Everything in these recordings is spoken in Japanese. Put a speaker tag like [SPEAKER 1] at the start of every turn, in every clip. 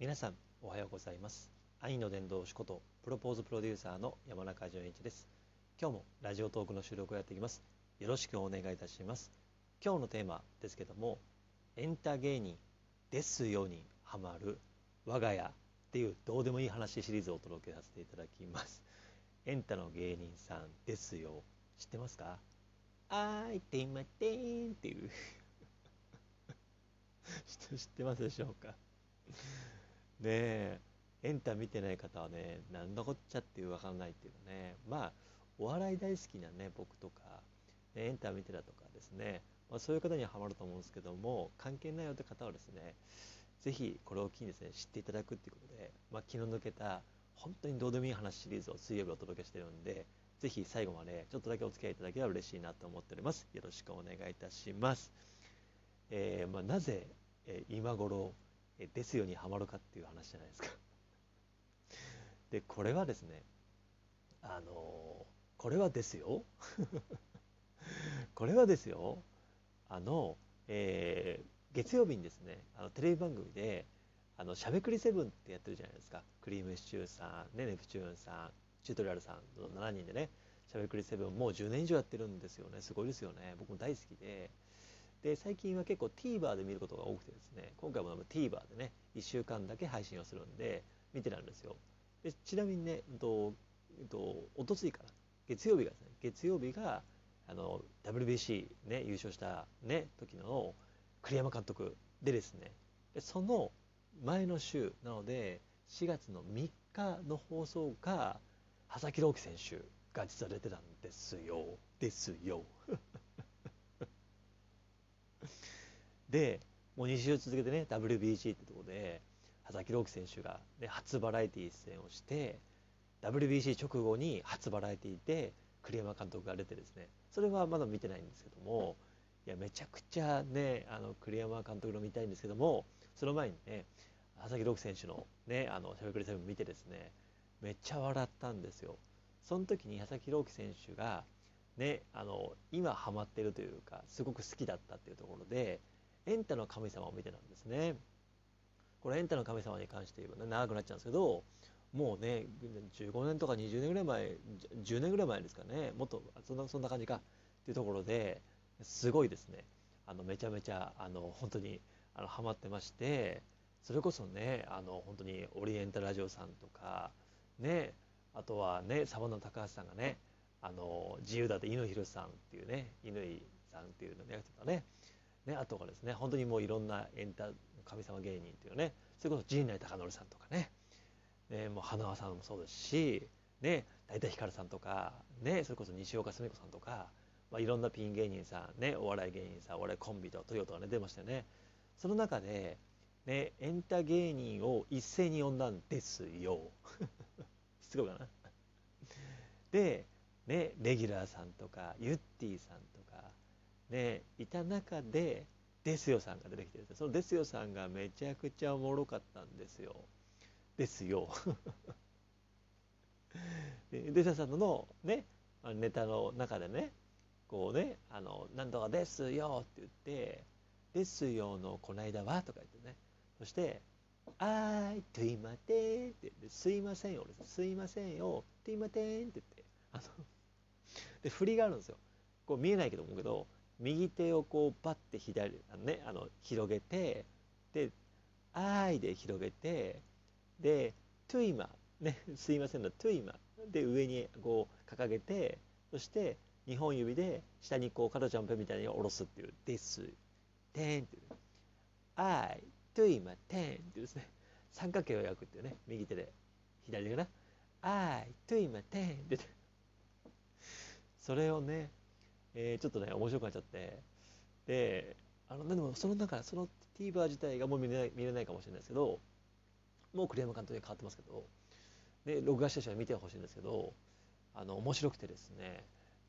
[SPEAKER 1] 皆さんおはようございます。愛の伝道師ことプロポーズプロデューサーの山中淳一です。今日もラジオトークの収録をやっていきます。よろしくお願いいたします。今日のテーマですけどもエンタ芸人ですよにハマる我が家っていうどうでもいい話シリーズをお届けさせていただきます。エンタの芸人さんですよ。知ってますか？あーいてまてんっていう。知ってますでしょうか？ねえエンタ見てない方はね何のこっちゃっていう分かんないっていうかね。まあお笑い大好きなね僕とか、ね、エンタ見てたとかですね、まあ、そういう方にはハマると思うんですけども関係ないよって方はですね是非これを機にですね知っていただくっていうことで、まあ、気の抜けた本当にどうでもいい話シリーズを水曜日お届けしてるんでぜひ最後までちょっとだけお付き合いいただければ嬉しいなと思っております。よろしくお願いいたします、えー、まあ、なぜ、え、今頃ですよにはまるかっていう話じゃないですか。でこれはですねあのこれはですよ。これはですよ。あの、えー、月曜日にですねあのテレビ番組であのしゃべくりセブンってやってるじゃないですか。クリームシチューさん、ね、ネプチューンさんチュートリアルさんの7人でねしゃべくりセブンもう10年以上やってるんですよね。すごいですよね。僕も大好きで。で最近は結構 TVer で見ることが多くてですね今回も TVer でね1週間だけ配信をするんで見てたんですよ。でちなみにね、えっと、えっと、おとついかな月曜日がですね月曜日があの WBC ね優勝したね時の栗山監督でですねでその前の週なので4月の3日の放送が佐々木朗希選手が実は出てたんですよ。ですよ。でもう2週続けてね WBC ってとこで佐々木朗希選手が、ね、初バラエティー出演をして WBC 直後に初バラエティーで栗山監督が出てですね。それはまだ見てないんですけどもいやめちゃくちゃねあの栗山監督の見たいんですけどもその前にね佐々木朗希選手のねあのしゃべくりセブン見てですねめっちゃ笑ったんですよ。その時に佐々木朗希選手がねあの今ハマってるというかすごく好きだったっていうところでエンタの神様を見てたんですね。これエンタの神様に関して言えば、ね、長くなっちゃうんですけどもうね15年とか20年ぐらい前10年ぐらい前ですかねもっとそんなそんな感じかっていうところですごいですねあのめちゃめちゃあの本当にあのハマってましてそれこそねあの本当にオリエンタルラジオさんとかねあとはねサバンナ高橋さんがねあの自由だって乾宏さんっていうね乾さんっていうのをやってたねね、あとはですね本当にもういろんなエンタ神様芸人っていうねそれこそ陣内孝則さんとかねねもう花輪さんもそうですしね大体ひかるさんとかねそれこそ西岡澄子さんとか、まあ、いろんなピン芸人さんねお笑い芸人さんお笑いコンビとトヨタがね出ましたよね。その中でねエンタ芸人を一斉に呼んだんですよ。すごいかな。でねレギュラーさんとかユッティさんとかねいた中でデスヨさんが出てきてそのデスヨさんがめちゃくちゃおもろかったんですよ。ですよ。でデスヨさんのねネタの中でねこうね「あのなんとかですよ」って言って「ですよのこないだは」とか言ってね。そして「あーいといまてん」ってって「すいませんよ」すいませんよ」といまてん」って言って。あので振りがあるんですよ。こう見えないけど思うけど右手をこうパッて左あの、ね、あの広げてで「あーい」で広げてで「トゥイマ」ね「すいません」の「トゥイマ」で上にこう掲げてそして2本指で下にこうカドジャンプみたいに下ろすっていう「です」「てん」っていう「あい」「トゥイマ」「てん」っていうですね。三角形を焼くっていうね右手で。左手かな「あい」「トゥイマ」「てん」って。それをねえー、ちょっとね面白くなっちゃって。であのでもその中その TVer 自体がもう見れない見れないかもしれないですけどもう栗山監督に変わってますけどで録画した人は見てほしいんですけどあの面白くてですね。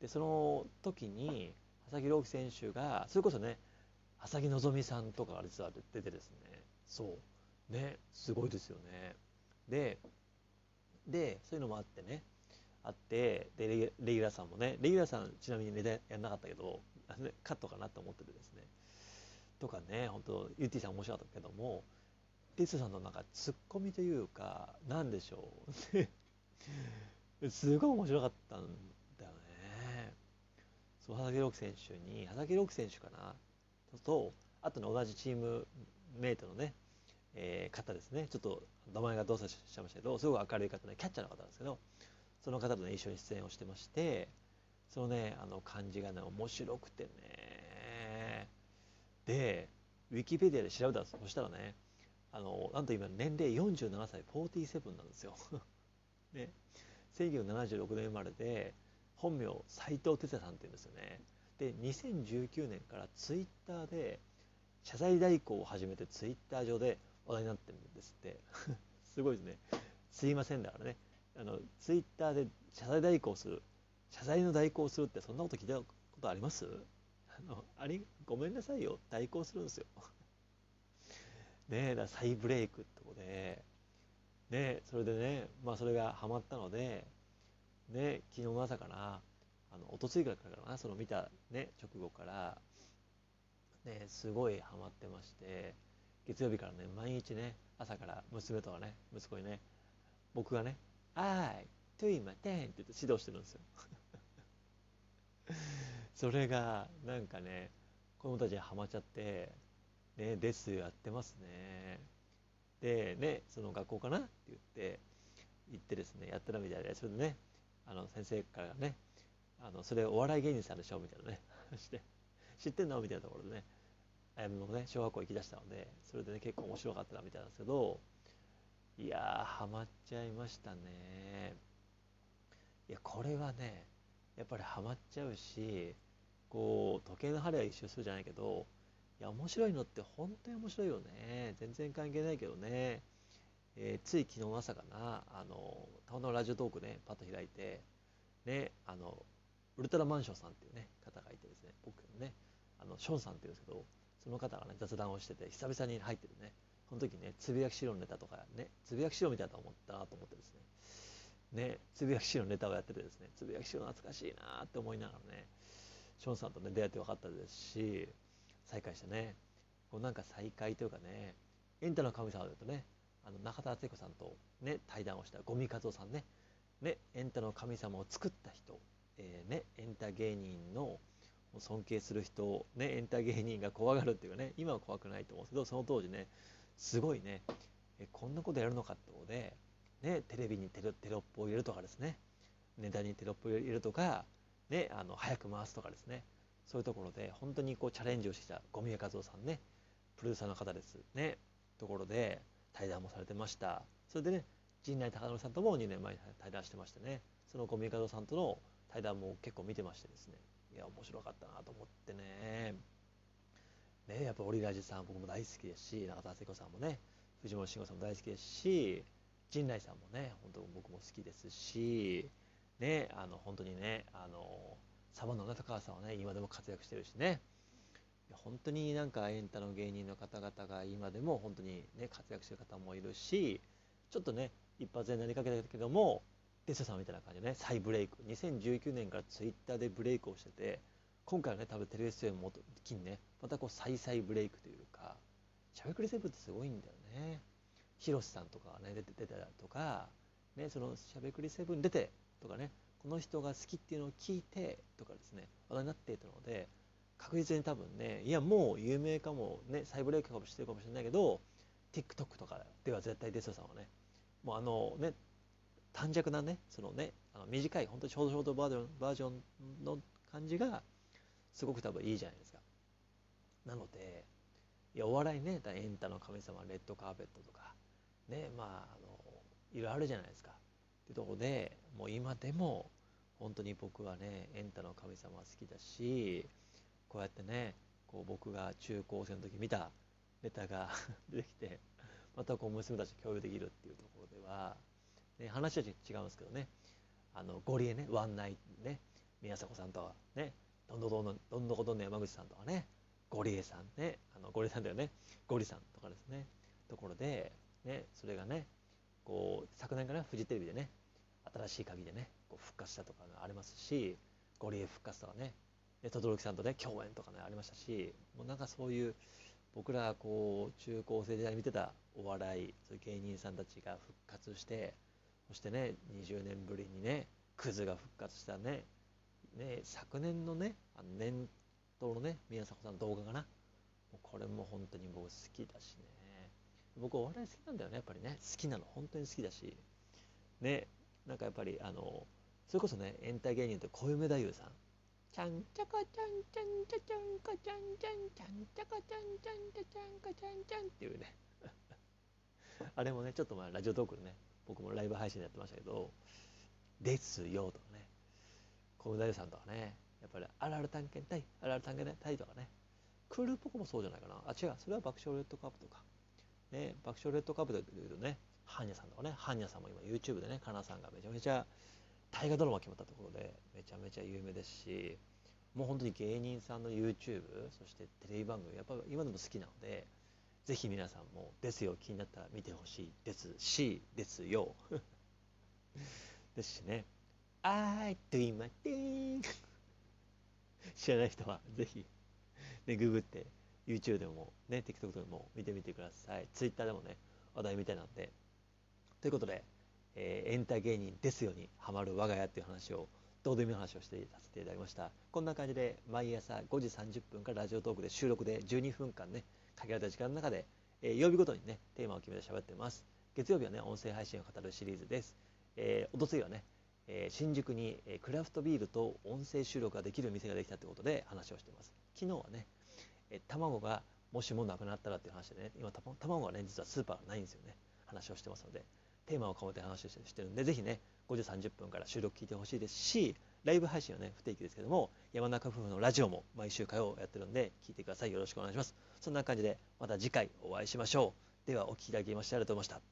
[SPEAKER 1] でその時に佐木朗希選手がそれこそね佐木希さんとかが実は出てですね。そう。ねすごいですよね。ででそういうのもあってね。あってでレギュラーさんもねレギュラーさんちなみにネタやんなかったけどカットかなと思っててですね。とかね本当ユッティさん面白かったけどもテスさんのなんかツッコミというかなんでしょう。すごい面白かったんだよね。そう佐々木朗希選手に佐々木朗希選手かな。とあとね同じチームメイトのね、えー、方ですね。ちょっと名前がどうさしちゃいましたけどすごく明るい方ねキャッチャーの方なんですけどその方とね一緒に出演をしてましてそのねあの感じがね面白くてね。でウィキペディアで調べたんですそしたらねあのなんと今年齢47歳47なんですよ。ね。1976年生まれで本名斎藤哲也さんって言うんですよね。で2019年からツイッターで謝罪代行を始めてツイッター上で話題になってるんですって。すごいですね。すいませんだからね。あのツイッターで謝罪代行する。謝罪の代行するってそんなこと聞いたことあります？あのあれごめんなさいよ。代行するんですよ。ねえだ再ブレイクってことで。ねそれでねまあそれがハマったのでね昨日の朝かなあのおとついからかなその見たね直後から。ねすごいハマってまして月曜日からね毎日ね朝から娘とかね息子にね僕がね「あいトゥイマテン」って言って指導してるんですよ。それがなんかね子供たちにハマっちゃってねですやってますね。でねその学校かなって言って行ってですねやってたみたいでそれでねあの先生からねあのそれお笑い芸人さんでしょみたいなね して知ってんのみたいなところでねあやめもね小学校行きだしたのでそれでね結構面白かったみたいなんですけどいやーハマっちゃいましたね。いやこれはねやっぱりハマっちゃうしこう時計の針は一周するじゃないけどいや面白いのって本当に面白いよね。全然関係ないけどね、えー、つい昨日の朝かなあのたまたまラジオトークねパッと開いてねあのウルトラマンションさんっていうね方がいてですね僕のねあのションさんっていうんですけどその方がね雑談をしてて久々に入ってるね。この時ねつぶやき資料のネタとかねつぶやき資料みたいなと思ったなと思ってですね。ねつぶやき資料のネタをやっててですねつぶやき資料懐かしいなって思いながらねションさんとね出会って分かったですし再会してね。こうなんか再会というかねエンタの神様だとねあの中田敦彦さんとね対談をした五味和夫さんね。ねエンタの神様を作った人、えー、ねエンタ芸人の尊敬する人ねエンタ芸人が怖がるっていうかね今は怖くないと思うんですけどその当時ねすごいね。えこんなことやるのかってことで、ね、テレビにテロテロップを入れるとかですね。ネタにテロップを入れるとか、ね、あの早く回すとかですね。そういうところで本当にこうチャレンジをしてきた五宮和夫さんね。プロデューサーの方です。ね。ところで対談もされてました。それでね陣内孝則さんとも2年前に対談してましてね。その五宮和夫さんとの対談も結構見てましてですね。いや面白かったなと思ってね。ねやっぱオリラジさん僕も大好きですし中田敦子さんもね藤森慎吾さんも大好きですし陣内さんもね本当僕も好きですしねあの本当にねあのサバンナの高橋さんはね今でも活躍してるしね。本当になんかエンタの芸人の方々が今でも本当にね活躍してる方もいるしちょっとね一発でなりかけたけどもデスさんみたいな感じでね再ブレイク。2019年からツイッターでブレイクをしてて今回はね多分テレビ出演も機にねまたこう再々ブレイクというかしゃべくりセブンってすごいんだよね。広瀬さんとかね出て出たとかねそのしゃべくりセブン出てとかねこの人が好きっていうのを聞いてとかですね話題になっていたので確実に多分ねいやもう有名かもね再ブレイクかもしてるかもしれないけど TikTok とかでは絶対デスさんはねもうあのね短尺なねそのねあの短い本当にショートショートバージョンバージョンの感じがすごく多分いいじゃないですか。なのでいやお笑いねエンタの神様レッドカーペットとかねまああのいろいろあるじゃないですか。っていうところでもう今でも本当に僕はねエンタの神様好きだしこうやってねこう僕が中高生の時見たネタが 出てきてまたこう娘たちと共有できるっていうところではね、話は違うんですけどね。あのゴリエねワンナイね宮迫さんとはねどんどんどんどんどんどこどんどん山口さんとかねゴリエさんねあのゴリエさんだよねゴリさんとかですねところでねそれがねこう昨年からフジテレビでね新しい鍵でねこう復活したとかありますしゴリエ復活とかね轟さんとね共演とかねありましたしもうなんかそういう僕らこう中高生時代に見てたお笑いそういう芸人さんたちが復活してそしてね20年ぶりにねクズが復活したねね昨年のねあの年頭のね宮迫さんの動画かな。もうこれも本当に僕好きだしね。僕お笑い好きなんだよねやっぱりね。好きなの。本当に好きだし。ねなんかやっぱりあのそれこそねエンター芸人って小梅太夫さん。ちゃんちゃかちゃんちゃんちゃちゃんかちゃんちゃんちゃんちゃかちゃんちゃんちゃちゃんかちゃんちゃんっていうねあれもねちょっと前ラジオトークでね僕もライブ配信でやってましたけど「ですよ」とかね小梅太夫さんとかね。やっぱり「あるある探検隊あるある探検隊」とかね。クールっぽくもそうじゃないかな。あ違う。それは爆笑レッドカップとか。ね爆笑レッドカップでいうとねハンニャさんとかね。ハンニャさんも今 YouTube でねカナさんがめちゃめちゃ大河ドラマ決まったところでめちゃめちゃ有名ですしもう本当に芸人さんの YouTube そしてテレビ番組やっぱ今でも好きなのでぜひ皆さんも「ですよ」気になったら見てほしいですしですよ。ですしね「I do my thing」知らない人はぜひ、ね、ググって YouTube でもね TikTok でも見てみてください。Twitter でもね話題みたいなんで。ということでえー、エンタ芸人ですよにハマる我が家っていう話をどうでもいい話をしてさせていただきましたこんな感じで毎朝5時30分からラジオトークで収録で12分間ね限られた時間の中で、えー、曜日ごとにねテーマを決めて喋ってます。月曜日はね音声配信を語るシリーズです、えー、おとついはね、えー、新宿に、クラフトビールと音声収録ができる店ができたということで話をしています昨日はね、えー、卵がもしもなくなったらっていう話でね今卵がね実はスーパーがないんですよね話をしてますのでテーマをかめて話をしてるんで、ぜひね、5時30分から収録聞いてほしいですし、ライブ配信はね、不定期ですけども、山中夫婦のラジオも毎週火曜やってるんで、聞いてください。よろしくお願いします。そんな感じで、また次回お会いしましょう。では、お聴きいただきましてありがとうございました。